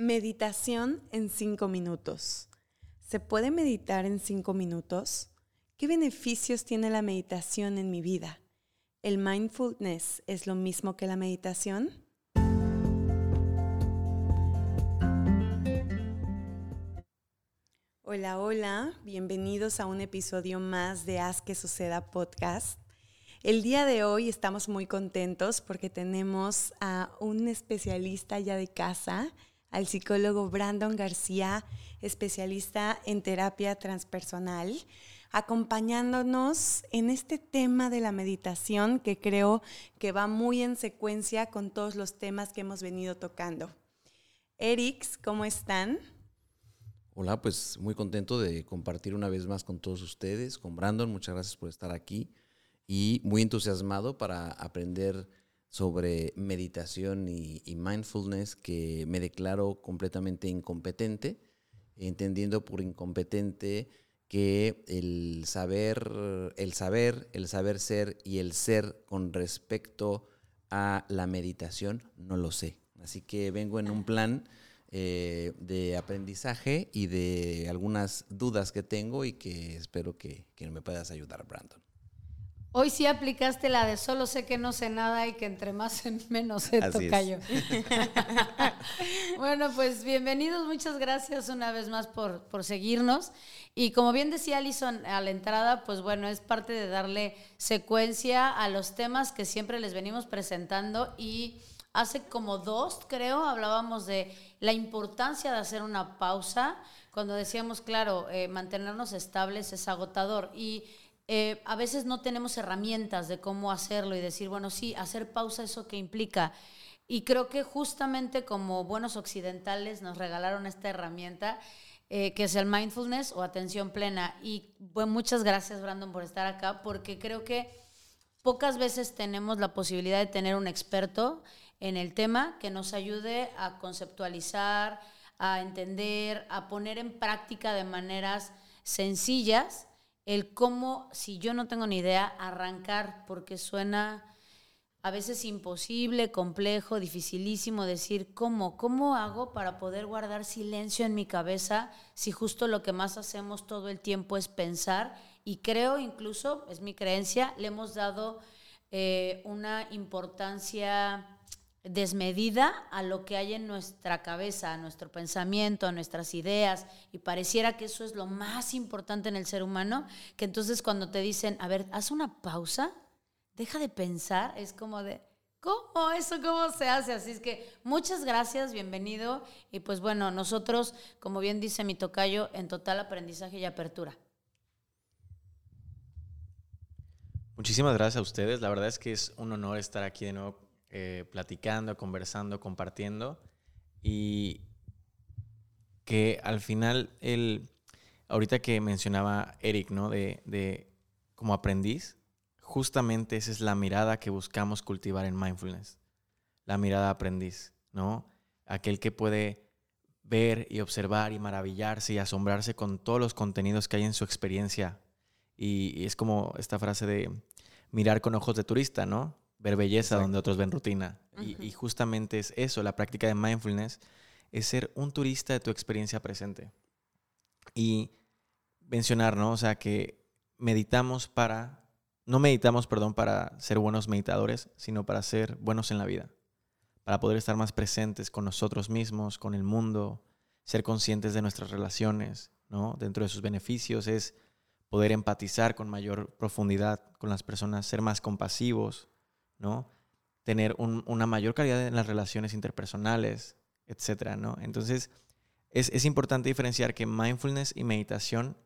Meditación en cinco minutos. ¿Se puede meditar en cinco minutos? ¿Qué beneficios tiene la meditación en mi vida? ¿El mindfulness es lo mismo que la meditación? Hola, hola, bienvenidos a un episodio más de Haz que Suceda podcast. El día de hoy estamos muy contentos porque tenemos a un especialista ya de casa, al psicólogo Brandon García, especialista en terapia transpersonal, acompañándonos en este tema de la meditación que creo que va muy en secuencia con todos los temas que hemos venido tocando. Erix, ¿cómo están? Hola, pues muy contento de compartir una vez más con todos ustedes, con Brandon, muchas gracias por estar aquí y muy entusiasmado para aprender sobre meditación y, mindfulness que me declaro completamente incompetente, entendiendo por incompetente que el saber, el saber, el saber ser y el ser con respecto a la meditación no lo sé. Así que vengo en un plan eh, de aprendizaje y de algunas dudas que tengo y que espero que, que me puedas ayudar, Brandon. Hoy sí aplicaste la de solo sé que no sé nada y que entre más en menos se tocayo. bueno, pues bienvenidos, muchas gracias una vez más por, por seguirnos. Y como bien decía Alison a la entrada, pues bueno, es parte de darle secuencia a los temas que siempre les venimos presentando y hace como dos, creo, hablábamos de la importancia de hacer una pausa, cuando decíamos, claro, eh, mantenernos estables es agotador y eh, a veces no tenemos herramientas de cómo hacerlo y decir, bueno, sí, hacer pausa, eso que implica. Y creo que justamente como buenos occidentales nos regalaron esta herramienta, eh, que es el mindfulness o atención plena. Y muchas gracias, Brandon, por estar acá, porque creo que pocas veces tenemos la posibilidad de tener un experto en el tema que nos ayude a conceptualizar, a entender, a poner en práctica de maneras sencillas el cómo, si yo no tengo ni idea, arrancar, porque suena a veces imposible, complejo, dificilísimo decir cómo, cómo hago para poder guardar silencio en mi cabeza si justo lo que más hacemos todo el tiempo es pensar y creo incluso, es mi creencia, le hemos dado eh, una importancia desmedida a lo que hay en nuestra cabeza, a nuestro pensamiento, a nuestras ideas, y pareciera que eso es lo más importante en el ser humano, que entonces cuando te dicen, a ver, haz una pausa, deja de pensar, es como de, ¿cómo? ¿Eso cómo se hace? Así es que muchas gracias, bienvenido, y pues bueno, nosotros, como bien dice mi tocayo, en total aprendizaje y apertura. Muchísimas gracias a ustedes, la verdad es que es un honor estar aquí de nuevo eh, platicando, conversando, compartiendo y que al final el, ahorita que mencionaba Eric, ¿no? De, de como aprendiz, justamente esa es la mirada que buscamos cultivar en mindfulness, la mirada aprendiz, ¿no? Aquel que puede ver y observar y maravillarse y asombrarse con todos los contenidos que hay en su experiencia. y es como esta frase de mirar con ojos de turista, ¿no? Ver belleza donde otros ven rutina. y, justamente es eso, la práctica de mindfulness, es ser un turista de tu experiencia presente. Y mencionar, ¿no? O sea, que meditamos para, no meditamos, perdón, para ser buenos meditadores, sino para ser buenos en la vida, para poder estar más presentes con nosotros mismos, con el mundo, ser conscientes de nuestras relaciones, ¿no? Dentro de sus beneficios es poder empatizar con mayor profundidad con las personas, ser más compasivos, ¿no? Tener una mayor calidad en las relaciones interpersonales, etcétera, ¿no? Entonces, es, es importante diferenciar que mindfulness y meditación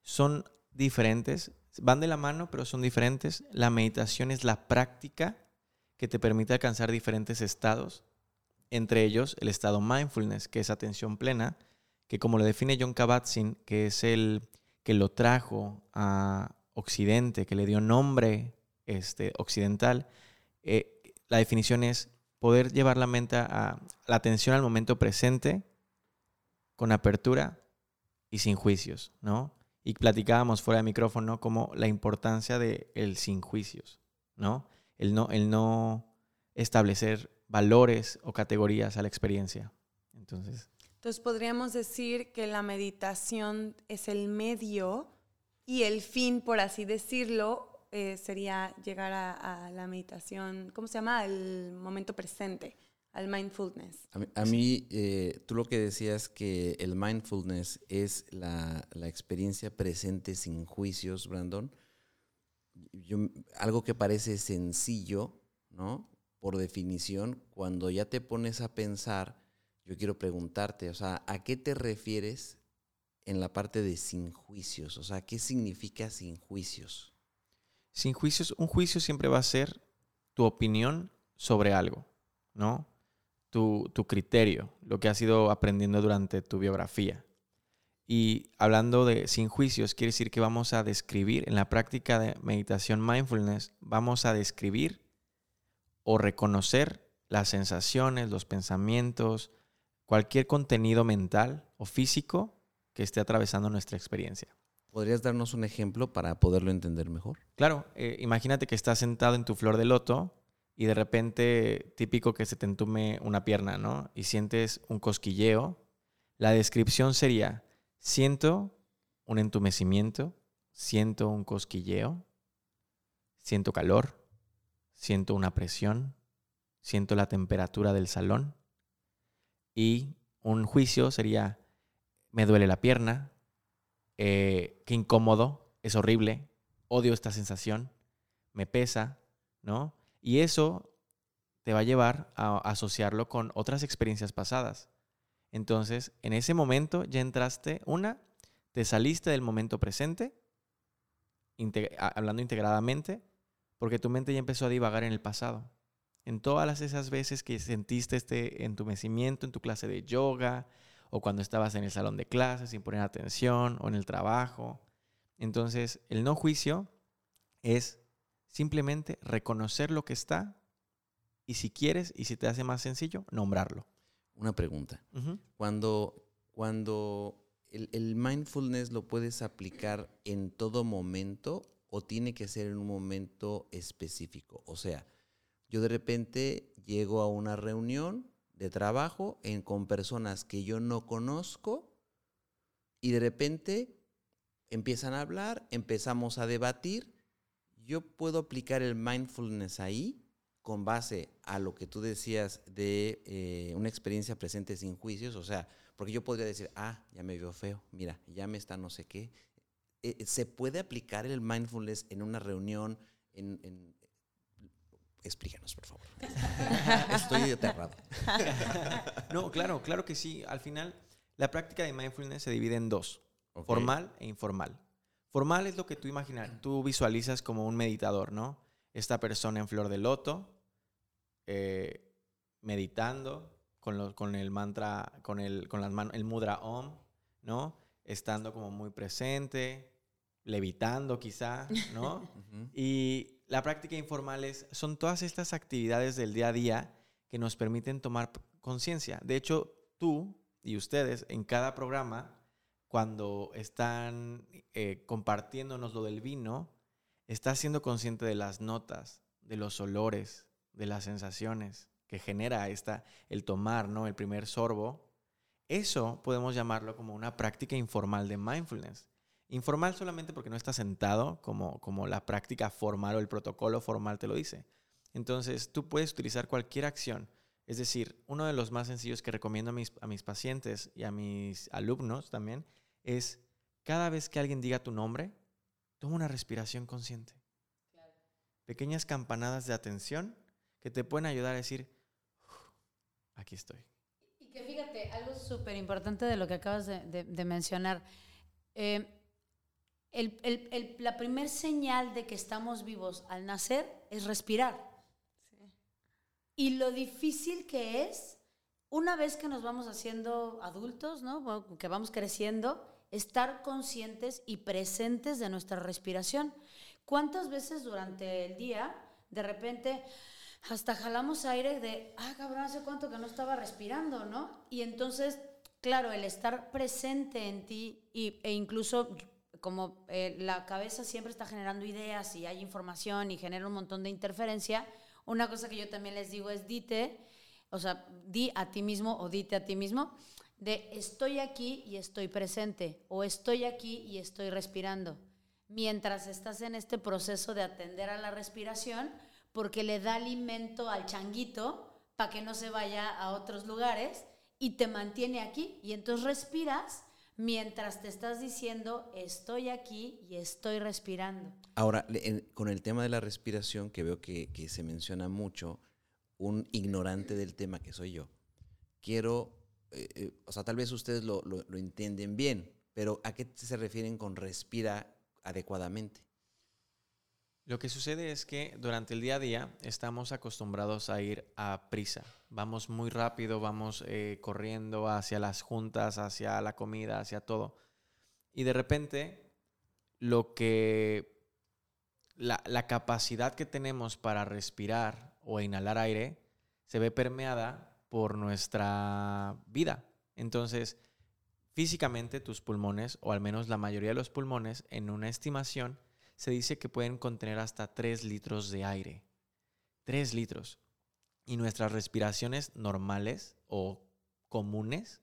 son diferentes, van de la mano, pero son diferentes. La meditación es la práctica que te permite alcanzar diferentes estados, entre ellos el estado mindfulness, que es atención plena, que como lo define John Kabat-Zinn, que es el que lo trajo a Occidente, que le dio nombre este, occidental, eh, la definición es poder llevar la mente a la atención al momento presente con apertura y sin juicios, ¿no? Y platicábamos fuera de micrófono como la importancia de el sin juicios, ¿no? El no, el no establecer valores o categorías a la experiencia, Entonces, Entonces podríamos decir que la meditación es el medio y el fin, por así decirlo, eh, sería llegar a, la meditación, ¿cómo se llama? Al momento presente, al mindfulness. A mí, a eh, tú lo que decías que el mindfulness es la, la experiencia presente sin juicios, Brandon. Yo- algo que parece sencillo, ¿no? Por definición, cuando ya te pones a pensar, yo quiero preguntarte, o sea, ¿a qué te refieres en la parte de sin juicios? O sea, ¿qué significa sin juicios? Sin juicios, un juicio siempre va a ser tu opinión sobre algo, ¿no? Tu, tu criterio, lo que has ido aprendiendo durante tu biografía. Y hablando de sin juicios, quiere decir que vamos a describir, en la práctica de meditación mindfulness, vamos a describir o reconocer las sensaciones, los pensamientos, cualquier contenido mental o físico que esté atravesando nuestra experiencia. ¿Podrías darnos un ejemplo para poderlo entender mejor? Claro, eh, imagínate que estás sentado en tu flor de loto y de repente, típico que se te entume una pierna, ¿no? Y sientes un cosquilleo. La descripción sería, siento un entumecimiento, siento un cosquilleo, siento calor, siento una presión, siento la temperatura del salón. Y un juicio sería, me duele la pierna, eh, qué incómodo, es horrible, odio esta sensación, me pesa, ¿no? Y eso te va a llevar a asociarlo con otras experiencias pasadas. Entonces, en ese momento ya entraste, una, te saliste del momento presente, hablando integradamente, porque tu mente ya empezó a divagar en el pasado. En todas esas veces que sentiste este entumecimiento en tu clase de yoga, o cuando estabas en el salón de clases sin poner atención, o en el trabajo. Entonces, el no juicio es simplemente reconocer lo que está y si quieres y si te hace más sencillo, nombrarlo. Una pregunta. Ujú. Cuando, cuando el, el mindfulness lo puedes aplicar en todo momento o tiene que ser en un momento específico. O sea, yo de repente llego a una reunión de trabajo en- con personas que yo no conozco y de repente empiezan a hablar, empezamos a debatir. Yo puedo aplicar el mindfulness ahí con base a lo que tú decías de eh, una experiencia presente sin juicios, o sea, porque yo podría decir, ah, ya me vio feo, mira, ya me está no sé qué. Eh, ¿Se puede aplicar el mindfulness en una reunión? En- Explícanos, por favor. Estoy aterrado. No, claro, claro que sí. Al final, la práctica de mindfulness se divide en dos, formal e informal. Formal es lo que tú imaginas, tú visualizas como un meditador, ¿no? Esta persona en flor de loto, eh, meditando con, los- con el mantra, con, el, con las manos, el mudra om, ¿no? Estando como muy presente, levitando quizá, ¿no? Y la práctica informal es, son todas estas actividades del día a día que nos permiten tomar conciencia. De hecho, tú y ustedes en cada programa, cuando están eh, compartiéndonos lo del vino, estás siendo consciente de las notas, de los olores, de las sensaciones que genera esta, el tomar, ¿no? El primer sorbo. Eso podemos llamarlo como una práctica informal de mindfulness. Informal solamente porque no está sentado como, como la práctica formal o el protocolo formal te lo dice. Entonces, tú puedes utilizar cualquier acción. Es decir, uno de los más sencillos que recomiendo a mis, a mis pacientes y a mis alumnos también es cada vez que alguien diga tu nombre, toma una respiración consciente. Pequeñas campanadas de atención que te pueden ayudar a decir, "Uf, aquí estoy. Y que fíjate, algo súper importante de lo que acabas de, de- de mencionar. eh, el- el- el- la primer señal de que estamos vivos al nacer es respirar. Y lo difícil que es, una vez que nos vamos haciendo adultos, ¿no? Bueno, que vamos creciendo, estar conscientes y presentes de nuestra respiración. ¿Cuántas veces durante el día, de repente, hasta jalamos aire de, ah, cabrón, hace cuánto que no estaba respirando, ¿no? Y entonces, claro, el estar presente en ti y, e incluso como eh, la cabeza siempre está generando ideas y hay información y genera un montón de interferencia, una cosa que yo también les digo es, dite, o sea, di a ti mismo o dite a ti mismo, de estoy aquí y estoy presente, o estoy aquí y estoy respirando, mientras estás en este proceso de atender a la respiración, porque le da alimento al changuito para que no se vaya a otros lugares y te mantiene aquí. Y entonces respiras mientras te estás diciendo, estoy aquí y estoy respirando. Ahora, con el tema de la respiración, que veo que, se menciona mucho, un ignorante del tema que soy yo, quiero, eh, eh, o sea, tal vez ustedes lo, lo entienden bien, pero ¿a qué se refieren con respira adecuadamente? Lo que sucede es que durante el día a día estamos acostumbrados a ir a prisa. Vamos muy rápido, vamos eh, corriendo hacia las juntas, hacia la comida, hacia todo. Y de repente, lo que. La, la capacidad que tenemos para respirar o inhalar aire se ve permeada por nuestra vida. Entonces, físicamente tus pulmones, o al menos la mayoría de los pulmones, en una estimación, se dice que pueden contener hasta 3 litros de aire. 3 litros. Y nuestras respiraciones normales o comunes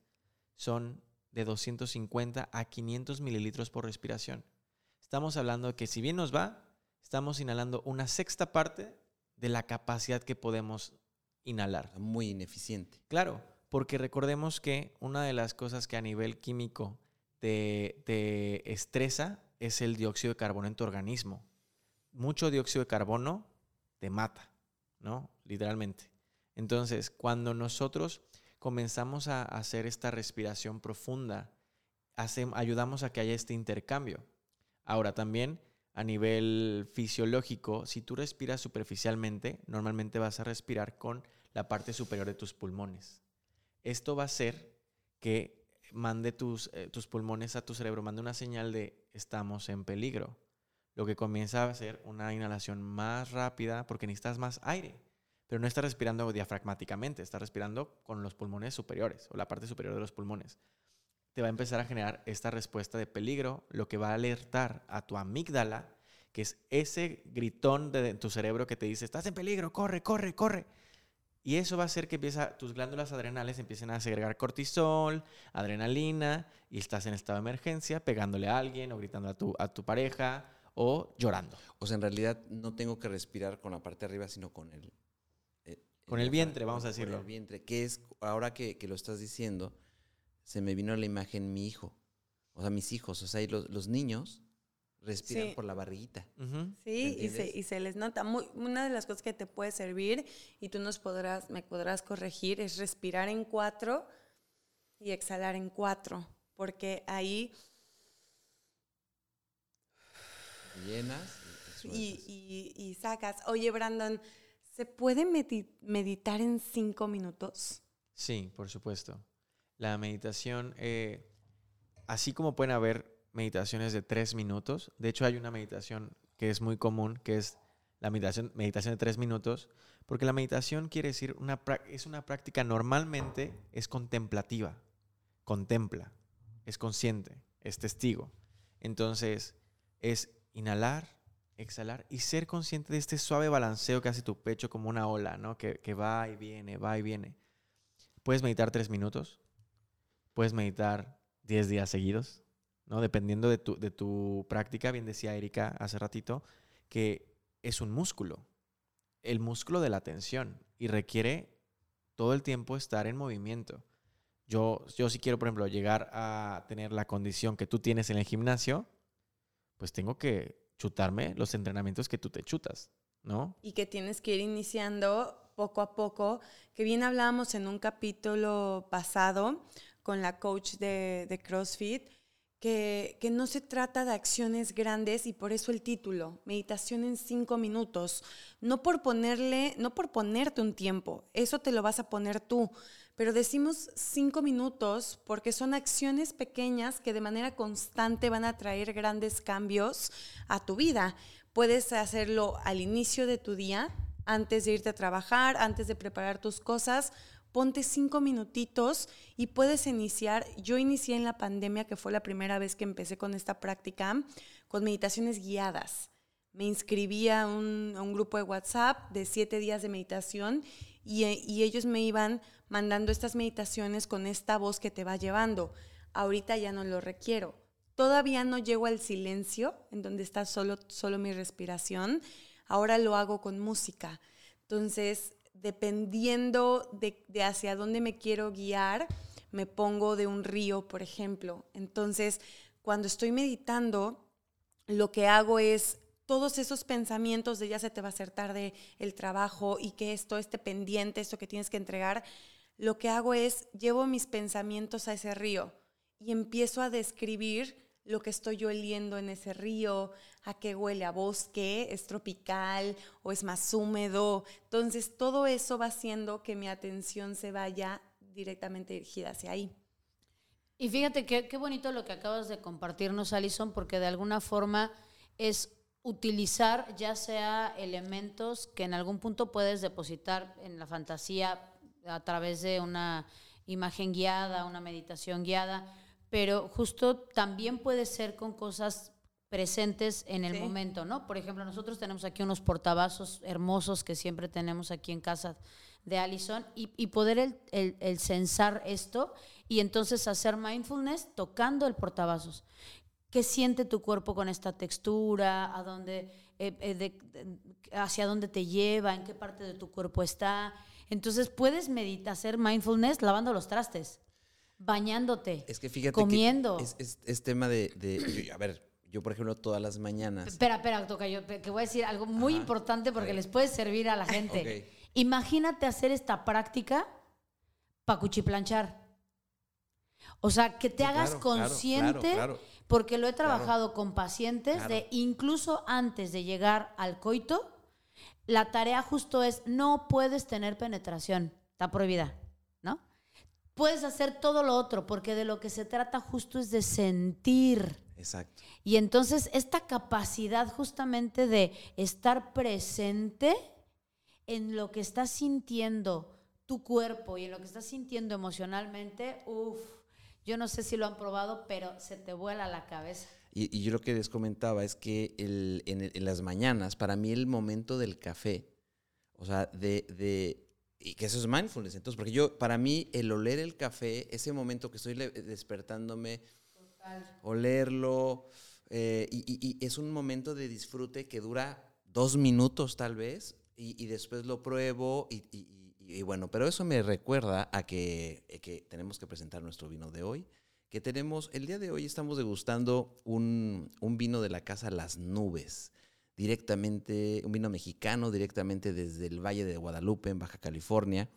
son de 250 a 500 mililitros por respiración. Estamos hablando de que si bien nos va, estamos inhalando una sexta parte de la capacidad que podemos inhalar. Muy ineficiente. Claro, porque recordemos que una de las cosas que a nivel químico te, te estresa es el dióxido de carbono en tu organismo. Mucho dióxido de carbono te mata, ¿no? Literalmente. Entonces, cuando nosotros comenzamos a hacer esta respiración profunda, ayudamos a que haya este intercambio. Ahora también a nivel fisiológico, si tú respiras superficialmente, normalmente vas a respirar con la parte superior de tus pulmones. Esto va a hacer que mande tus, eh, tus pulmones a tu cerebro, mande una señal de estamos en peligro. Lo que comienza a ser una inhalación más rápida porque necesitas más aire. Pero no estás respirando diafragmáticamente, estás respirando con los pulmones superiores o la parte superior de los pulmones. Te va a empezar a generar esta respuesta de peligro, lo que va a alertar a tu amígdala, que es ese gritón de tu cerebro que te dice, estás en peligro, corre, corre, corre. Y eso va a hacer que empieza, tus glándulas adrenales empiecen a segregar cortisol, adrenalina, y estás en estado de emergencia, pegándole a alguien o gritando a tu, a tu pareja o llorando. O sea, en realidad no tengo que respirar con la parte de arriba, sino con el... Eh, con el, vientre, vamos a decirlo. Con el vientre, que es, ahora que, lo estás diciendo, se me vino a la imagen mi hijo. O sea, mis hijos, o sea, los, los niños respiran por la barriguita. Sí, y se, y se, les nota. una de las cosas que te puede servir, y tú nos podrás, me podrás corregir, es respirar en cuatro y exhalar en cuatro, porque ahí... Llenas y, y, sacas. Oye, Brandon, ¿se puede meditar en cinco minutos? Sí, por supuesto. La meditación, eh, así como pueden haber meditaciones de tres minutos. De hecho, hay una meditación que es muy común, que es la meditación, meditación de tres minutos, porque la meditación quiere decir, una, es una práctica normalmente, es contemplativa, contempla, es consciente, es testigo. Entonces, es inhalar, exhalar y ser consciente de este suave balanceo que hace tu pecho como una ola, ¿no? Que, que va y viene, va y viene. Puedes meditar tres minutos, puedes meditar diez días seguidos, ¿no? Dependiendo de tu, de tu práctica, bien decía Erika hace ratito, que es un músculo, el músculo de la atención y requiere todo el tiempo estar en movimiento. Yo, yo si quiero, por ejemplo, llegar a tener la condición que tú tienes en el gimnasio, pues tengo que chutarme los entrenamientos que tú te chutas, ¿no? Y que tienes que ir iniciando poco a poco, que bien hablábamos en un capítulo pasado con la coach de, de CrossFit, que, no se trata de acciones grandes y por eso el título, meditación en cinco minutos. No por ponerle, no por ponerte un tiempo, eso te lo vas a poner tú, pero decimos cinco minutos porque son acciones pequeñas que de manera constante van a traer grandes cambios a tu vida. Puedes hacerlo al inicio de tu día, antes de irte a trabajar, antes de preparar tus cosas, ponte cinco minutitos y puedes iniciar. Yo inicié en la pandemia, que fue la primera vez que empecé con esta práctica, con meditaciones guiadas. me inscribí a un, grupo de WhatsApp de siete días de meditación y, y ellos me iban mandando estas meditaciones con esta voz que te va llevando. Ahorita ya no lo requiero. Todavía no llego al silencio, en donde está solo, solo mi respiración. Ahora lo hago con música. Entonces, dependiendo de, hacia dónde me quiero guiar, me pongo de un río, por ejemplo. Entonces, cuando estoy meditando, lo que hago es todos esos pensamientos de ya se te va a hacer tarde el trabajo y que esto esté pendiente, esto que tienes que entregar, lo que hago es llevo mis pensamientos a ese río y empiezo a describir lo que estoy oliendo en ese río, a qué huele a bosque, es tropical o es más húmedo. Entonces, todo eso va haciendo que mi atención se vaya directamente dirigida hacia ahí. Y fíjate qué, qué bonito lo que acabas de compartirnos, Alison, porque de alguna forma es utilizar ya sea elementos que en algún punto puedes depositar en la fantasía a través de una imagen guiada, una meditación guiada, pero justo también puede ser con cosas presentes en el Sí. momento, ¿no? Por ejemplo, nosotros tenemos aquí unos portavasos hermosos que siempre tenemos aquí en casa de Allison y, y poder el, el, el censar esto y entonces hacer mindfulness tocando el portavasos. ¿Qué siente tu cuerpo con esta textura? ¿A dónde, eh, eh, de- ¿Hacia dónde te lleva? ¿En qué parte de tu cuerpo está? Entonces puedes meditar, hacer mindfulness lavando los trastes, bañándote, Es que fíjate comiendo. que es, es- es tema de, de- yo- a ver, yo por ejemplo todas las mañanas. Espera, espera, toca yo, que voy a decir algo muy Ajá. importante porque les puede servir a la gente. Imagínate hacer esta práctica para cuchiplanchar. O sea, que te Sí, hagas claro, consciente, claro, claro. porque lo he trabajado con pacientes de incluso antes de llegar al coito, la tarea justo es no puedes tener penetración, está prohibida. Puedes hacer todo lo otro, porque de lo que se trata justo es de sentir. Exacto. Y entonces esta capacidad justamente de estar presente en lo que estás sintiendo tu cuerpo y en lo que estás sintiendo emocionalmente, uff, yo no sé si lo han probado, pero se te vuela la cabeza. Y, y yo lo que les comentaba es que el- en, las mañanas, para mí el momento del café, o sea, de, de- y que eso es mindfulness, entonces, porque yo, para mí, el oler el café, ese momento que estoy despertándome, olerlo, eh, y, y- y es un momento de disfrute que dura dos minutos tal vez, y, y después lo pruebo, y, y- y- y bueno, pero eso me recuerda a que, eh, que tenemos que presentar nuestro vino de hoy, que tenemos, el día de hoy estamos degustando un, un vino de la casa Las Nubes, directamente, un vino mexicano, directamente desde el Valle de Guadalupe, en Baja California.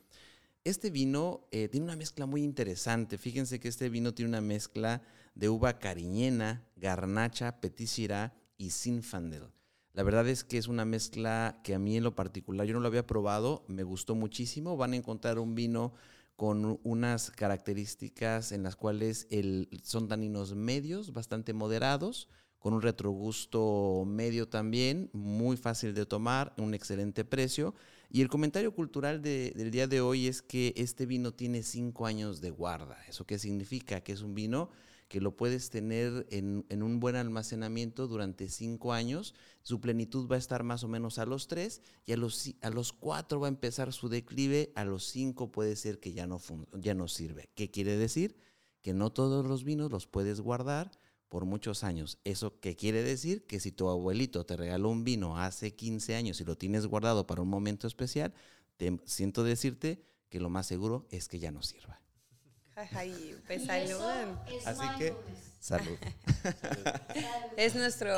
Este vino eh, tiene una mezcla muy interesante. Fíjense que este vino tiene una mezcla de uva cariñena, garnacha, petit y zinfandel. La verdad es que es una mezcla que a mí en lo particular, yo no lo había probado, me gustó muchísimo. Van a encontrar un vino con unas características en las cuales el- son taninos medios, bastante moderados, con un retrogusto medio también, muy fácil de tomar, un excelente precio. Y el comentario cultural de- del día de hoy es que este vino tiene cinco años de guarda. ¿Eso qué significa? Que es un vino que lo puedes tener en, en un buen almacenamiento durante cinco años. Su plenitud va a estar más o menos a los tres y a los, a los cuatro va a empezar su declive. A los cinco puede ser que ya no, ya no sirve. ¿Qué quiere decir? Que no todos los vinos los puedes guardar por muchos años. ¿Eso qué quiere decir? Que si tu abuelito te regaló un vino hace 15 años y lo tienes guardado para un momento especial, te siento decirte que lo más seguro es que ya no sirva. Ay, pues salud. Así que-. Salud. Es nuestro,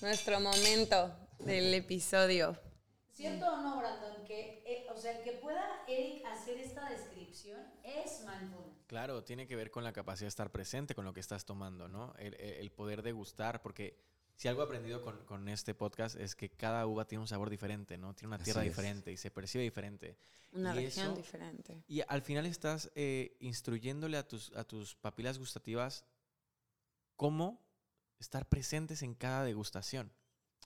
nuestro momento del episodio. ¿Cierto o no, Brandon? Que, eh, o sea, que pueda Eric hacer esta descripción es mindfulness. Claro, tiene que ver con la capacidad de estar presente con lo que estás tomando, ¿no? El, el- el poder degustar, porque si algo he aprendido con, con este podcast es que cada uva tiene un sabor diferente, ¿no? Tiene una Así tierra es. diferente y se percibe diferente. Una Y región eso- diferente. Y al final estás eh, instruyéndole a tus, a tus papilas gustativas cómo estar presentes en cada degustación,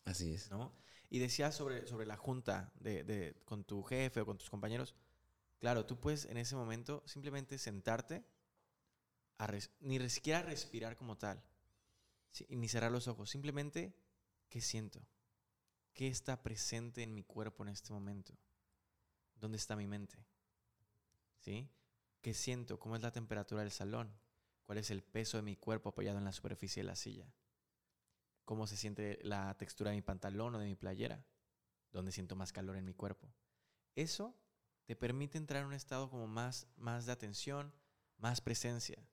Así es. ¿no? Y decías sobre, sobre la junta de, de- con tu jefe o con tus compañeros. Claro, tú puedes en ese momento simplemente sentarte, ni siquiera respirar como tal, ni cerrar los ojos, simplemente, ¿qué siento? ¿qué está presente en mi cuerpo en este momento? ¿Dónde está mi mente? ¿Sí? ¿Qué siento? ¿Cómo es la temperatura del salón? ¿Cuál es el peso de mi cuerpo apoyado en la superficie de la silla? ¿Cómo se siente la textura de mi pantalón o de mi playera? ¿Dónde siento más calor en mi cuerpo? Eso te permite entrar en un estado como más, más de atención, más presencia.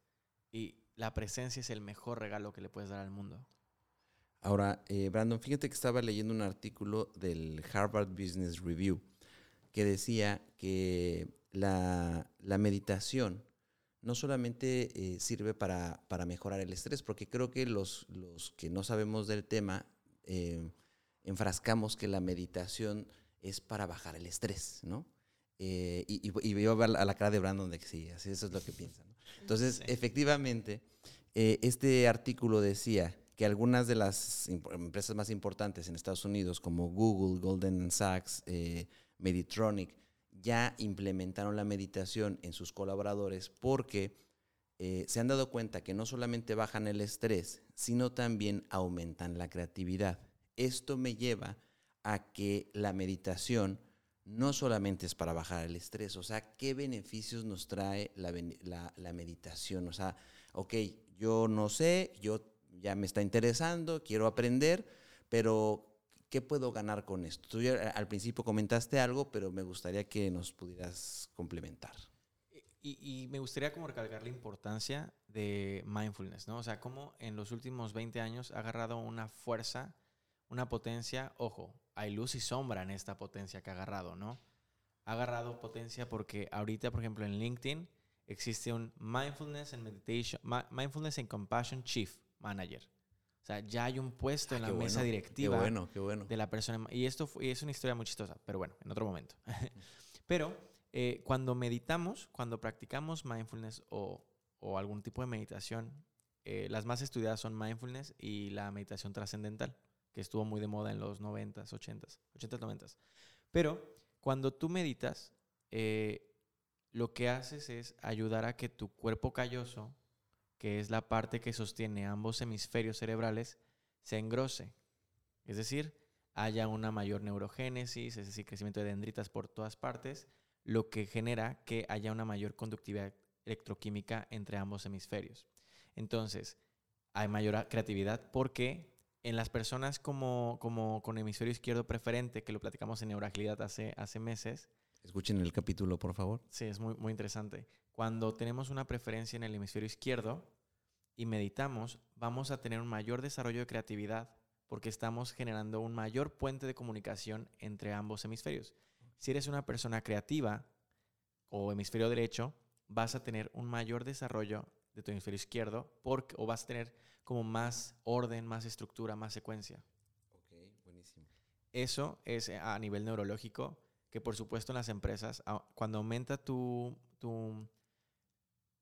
Y la presencia es el mejor regalo que le puedes dar al mundo. Ahora, eh, Brandon, fíjate que estaba leyendo un artículo del Harvard Business Review que decía que la, meditación no solamente eh, sirve para, mejorar el estrés, porque creo que los, los que no sabemos del tema eh, enfrascamos que la meditación es para bajar el estrés, ¿no? Y, y, y, veo a la cara de Brandon de que sí, así eso es lo que piensa. Entonces, efectivamente, este artículo decía que algunas de las empresas más importantes en Estados Unidos, como Google, Golden Sachs, eh, Meditronic, ya implementaron la meditación en sus colaboradores porque eh, se han dado cuenta que no solamente bajan el estrés, sino también aumentan la creatividad. Esto me lleva a que la meditación no solamente es para bajar el estrés, o sea, ¿qué beneficios nos trae la, la meditación? O sea, ok, yo no sé, yo ya me está interesando, quiero aprender, pero ¿qué puedo ganar con esto? Tú ya al principio comentaste algo, pero me gustaría que nos pudieras complementar. Y, me gustaría como recalcar la importancia de mindfulness, ¿no? O sea, cómo en los últimos 20 años ha agarrado una fuerza, una potencia, ojo, hay luz y sombra en esta potencia que ha agarrado, ¿no? Ha agarrado potencia porque ahorita, por ejemplo, en LinkedIn existe un Mindfulness and Meditation, Mindfulness and Compassion Chief manager. O sea, ya hay un puesto en ah, la mesa directiva bueno, qué bueno. de la persona. Y esto es una historia muy chistosa, pero bueno, en otro momento. pero eh, cuando meditamos, cuando practicamos mindfulness o, algún tipo de meditación, eh, las más estudiadas son mindfulness y la meditación trascendental, que estuvo muy de moda en los 90s, 80s, 80s, 90s. Pero cuando tú meditas, eh, lo que haces es ayudar a que tu cuerpo calloso que es la parte que sostiene ambos hemisferios cerebrales, se engrose. Es decir, haya una mayor neurogénesis, es decir, crecimiento de dendritas por todas partes, lo que genera que haya una mayor conductividad electroquímica entre ambos hemisferios. Entonces, hay mayor creatividad porque en las personas como, como con hemisferio izquierdo preferente, que lo platicamos en neuragilidad hace, hace meses, Escuchen el capítulo, por favor. Sí, es muy, muy interesante. Cuando tenemos una preferencia en el hemisferio izquierdo y meditamos, vamos a tener un mayor desarrollo de creatividad porque estamos generando un mayor puente de comunicación entre ambos hemisferios. Si eres una persona creativa o hemisferio derecho, vas a tener un mayor desarrollo de tu hemisferio izquierdo porque, o vas a tener como más orden, más estructura, más secuencia. Ok, buenísimo. Eso es a nivel neurológico que por supuesto en las empresas, cuando aumenta tu, tu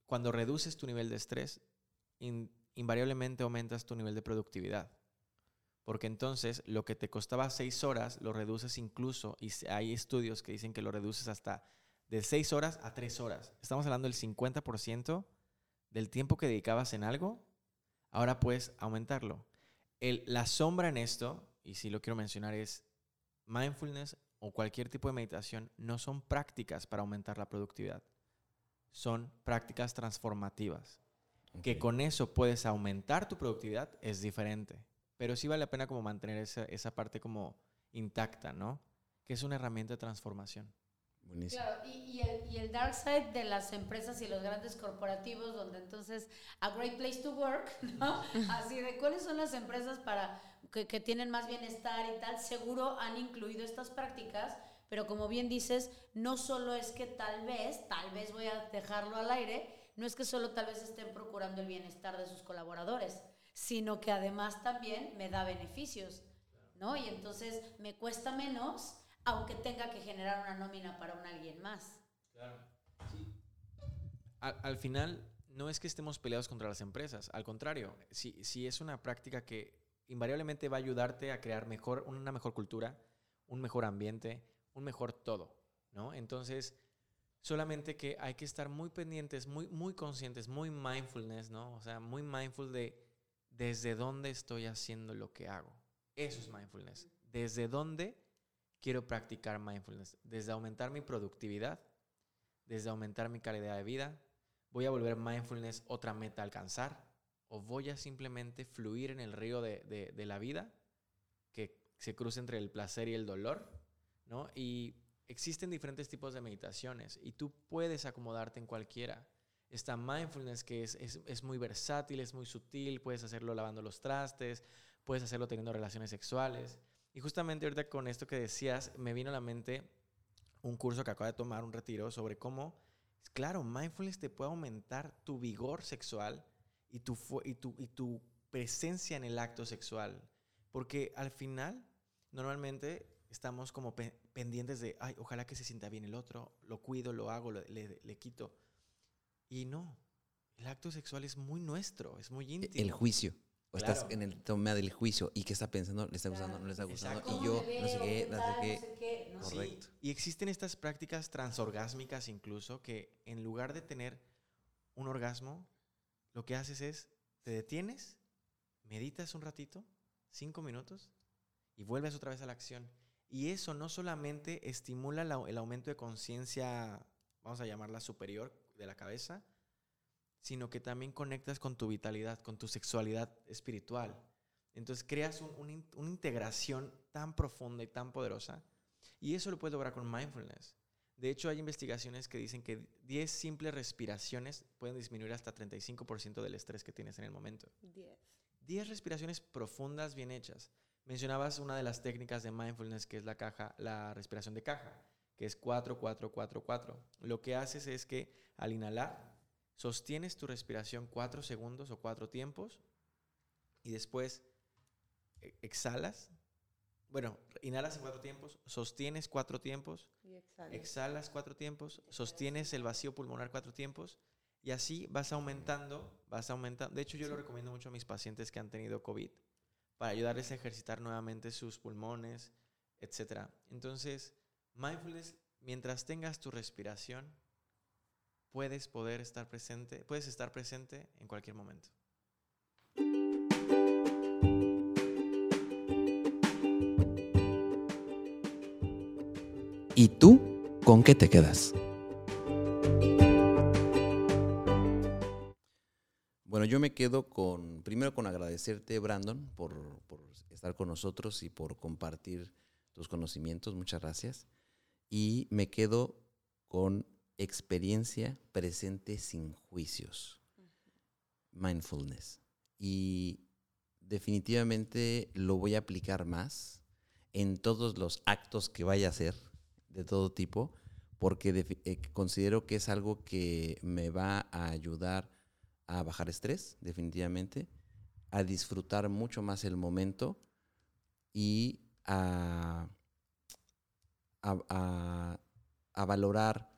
cuando reduces tu nivel de estrés, invariablemente aumentas tu nivel de productividad. Porque entonces lo que te costaba seis horas, lo reduces incluso, y hay estudios que dicen que lo reduces hasta de seis horas a tres horas. Estamos hablando del 50% del tiempo que dedicabas en algo, ahora puedes aumentarlo. El, la sombra en esto, y si lo quiero mencionar, es mindfulness o cualquier tipo de meditación no son prácticas para aumentar la productividad, son prácticas transformativas. Que con eso puedes aumentar tu productividad es diferente, pero sí vale la pena como mantener esa, esa parte como intacta, ¿no? Que es una herramienta de transformación. Claro, y, el, y, el, dark side de las empresas y los grandes corporativos, donde entonces a great place to work, ¿no? Así de cuáles son las empresas para que, que tienen más bienestar y tal, seguro han incluido estas prácticas, pero como bien dices, no solo es que tal vez, tal vez voy a dejarlo al aire, no es que solo tal vez estén procurando el bienestar de sus colaboradores, sino que además también me da beneficios, ¿no? Y entonces me cuesta menos aunque tenga que generar una nómina para un alguien más. Claro. Sí. Al, final, no es que estemos peleados contra las empresas, al contrario, si, si es una práctica que invariablemente va a ayudarte a crear mejor, una mejor cultura, un mejor ambiente, un mejor todo, ¿no? Entonces, solamente que hay que estar muy pendientes, muy, muy conscientes, muy mindfulness, ¿no? O sea, muy mindful de desde dónde estoy haciendo lo que hago. Eso es mindfulness ¿desde dónde quiero practicar mindfulness? ¿Desde aumentar mi productividad? ¿Desde aumentar mi calidad de vida? ¿Voy a volver mindfulness otra meta a alcanzar? ¿O voy a simplemente fluir en el río de, de la vida que se cruza entre el placer y el dolor? ¿no? Y existen diferentes tipos de meditaciones y tú puedes acomodarte en cualquiera. Está mindfulness que es, es, es, muy versátil, es muy sutil, puedes hacerlo lavando los trastes, puedes hacerlo teniendo relaciones sexuales. Y justamente ahorita con esto que decías, me vino a la mente un curso que acabo de tomar, un retiro, sobre cómo, claro, mindfulness te puede aumentar tu vigor sexual y tu, y tu, y tu presencia en el acto sexual. Porque al final, normalmente estamos como pendientes de, ay, ojalá que se sienta bien el otro, lo cuido, lo hago, le, le, quito. Y no, el acto sexual es muy nuestro, es muy íntimo. El juicio. O estás en el toma del juicio y que está pensando, le está gustando, no le está gustando, y yo no sé qué, no sé qué. Correcto. Y existen estas prácticas transorgásmicas incluso que en lugar de tener un orgasmo, lo que haces es, te detienes, meditas un ratito, cinco minutos, y vuelves otra vez a la acción. Y eso no solamente estimula el aumento de conciencia, vamos a llamarla superior de la cabeza, sino que también conectas con tu vitalidad, con tu sexualidad espiritual. Entonces creas una integración tan profunda y tan poderosa. Y eso lo puedes lograr con mindfulness. De hecho, hay investigaciones que dicen que 10 simples respiraciones pueden disminuir hasta 35% del estrés que tienes en el momento. 10. 10 respiraciones profundas bien hechas. Mencionabas una de las técnicas de mindfulness que es la caja, la respiración de caja, que es 4 4 4 4. Lo que haces es que al inhalar sostienes tu respiración 4 segundos o 4 tiempos y después e, exhalas. Bueno, inhalas en 4 tiempos, sostienes 4 tiempos, exhalas 4 tiempos, sostienes el vacío pulmonar 4 tiempos y así vas aumentando, vas aumentando. De hecho, yo lo recomiendo mucho a mis pacientes que han tenido COVID para ayudarles a ejercitar nuevamente sus pulmones, etc. Entonces, mindfulness, mientras tengas tu respiración, puedes poder estar presente, puedes estar presente en cualquier momento. ¿Y tú con qué te quedas? Bueno, yo me quedo con, primero con agradecerte, Brandon, por, estar con nosotros y por compartir tus conocimientos. Muchas gracias. Y me quedo con experiencia presente sin juicios. Mindfulness. Y definitivamente lo voy a aplicar más en todos los actos que vaya a hacer, de todo tipo, porque eh, considero que es algo que me va a ayudar a bajar estrés, definitivamente, a disfrutar mucho más el momento y a, a, valorar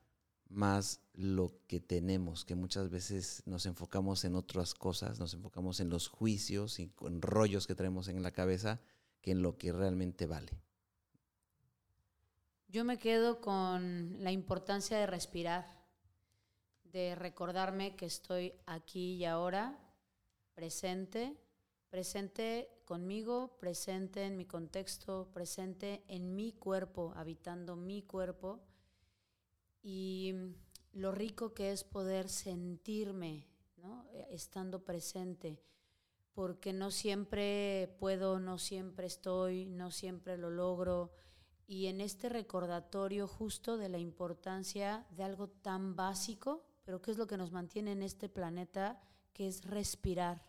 más lo que tenemos, que muchas veces nos enfocamos en otras cosas, nos enfocamos en los juicios y en rollos que traemos en la cabeza, que en lo que realmente vale. Yo me quedo con la importancia de respirar de recordarme que estoy aquí y ahora, presente, presente conmigo, presente en mi contexto, presente en mi cuerpo, habitando mi cuerpo, y lo rico que es poder sentirme, estando presente, porque no siempre puedo, no siempre estoy, no siempre lo logro. Y en este recordatorio justo de la importancia de algo tan básico pero ¿qué es lo que nos mantiene en este planeta? Que es respirar.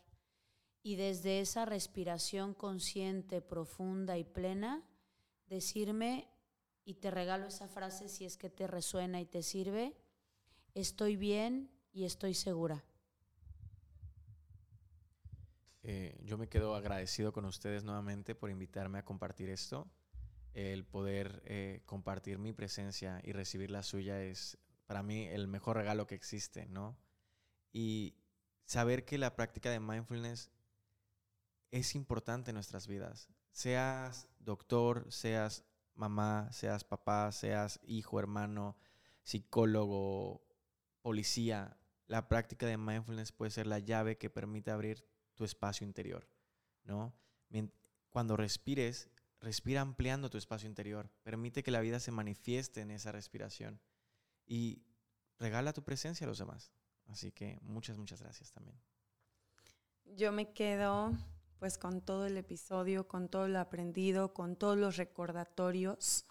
Y desde esa respiración consciente, profunda y plena, decirme, y te regalo esa frase si es que te resuena y te sirve, estoy bien y estoy segura. Eh, yo me quedo agradecido con ustedes nuevamente por invitarme a compartir esto. El poder eh, compartir mi presencia y recibir la suya es para mí el mejor regalo que existe, ¿no? Y saber que la práctica de mindfulness es importante en nuestras vidas. Seas doctor, seas mamá, seas papá, seas hijo, hermano, psicólogo, policía, la práctica de mindfulness puede ser la llave que permite abrir tu espacio interior, ¿no? Cuando respires, respira ampliando tu espacio interior. Permite que la vida se manifieste en esa respiración. Y regala tu presencia a los demás. Así que muchas, muchas gracias también. Yo me quedo pues con todo el episodio, con todo lo aprendido, con todos los recordatorios,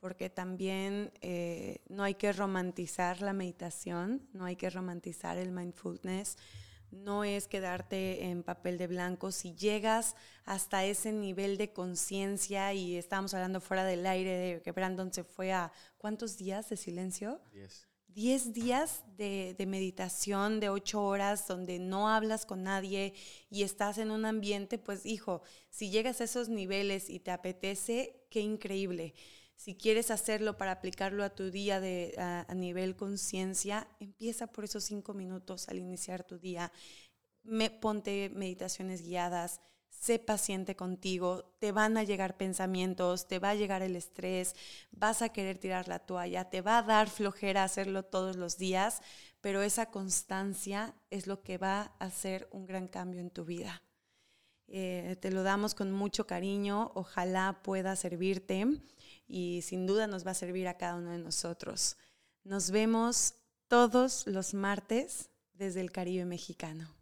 porque también eh, no hay que romantizar la meditación, no hay que romantizar el mindfulness, no es quedarte en papel de blanco. Si llegas hasta ese nivel de conciencia y estábamos hablando fuera del aire de que Brandon se fue a ¿cuántos días de silencio? Diez. 10 días de, meditación de 8 horas donde no hablas con nadie y estás en un ambiente, pues hijo, si llegas a esos niveles y te apetece, qué increíble. Si quieres hacerlo para aplicarlo a tu día de, a, nivel conciencia, empieza por esos 5 minutos al iniciar tu día. Me, ponte meditaciones guiadas, sé paciente contigo, te van a llegar pensamientos, te va a llegar el estrés, vas a querer tirar la toalla, te va a dar flojera hacerlo todos los días, pero esa constancia es lo que va a hacer un gran cambio en tu vida. Eh, te lo damos con mucho cariño, ojalá pueda servirte y sin duda nos va a servir a cada uno de nosotros. Nos vemos todos los martes desde el Caribe mexicano.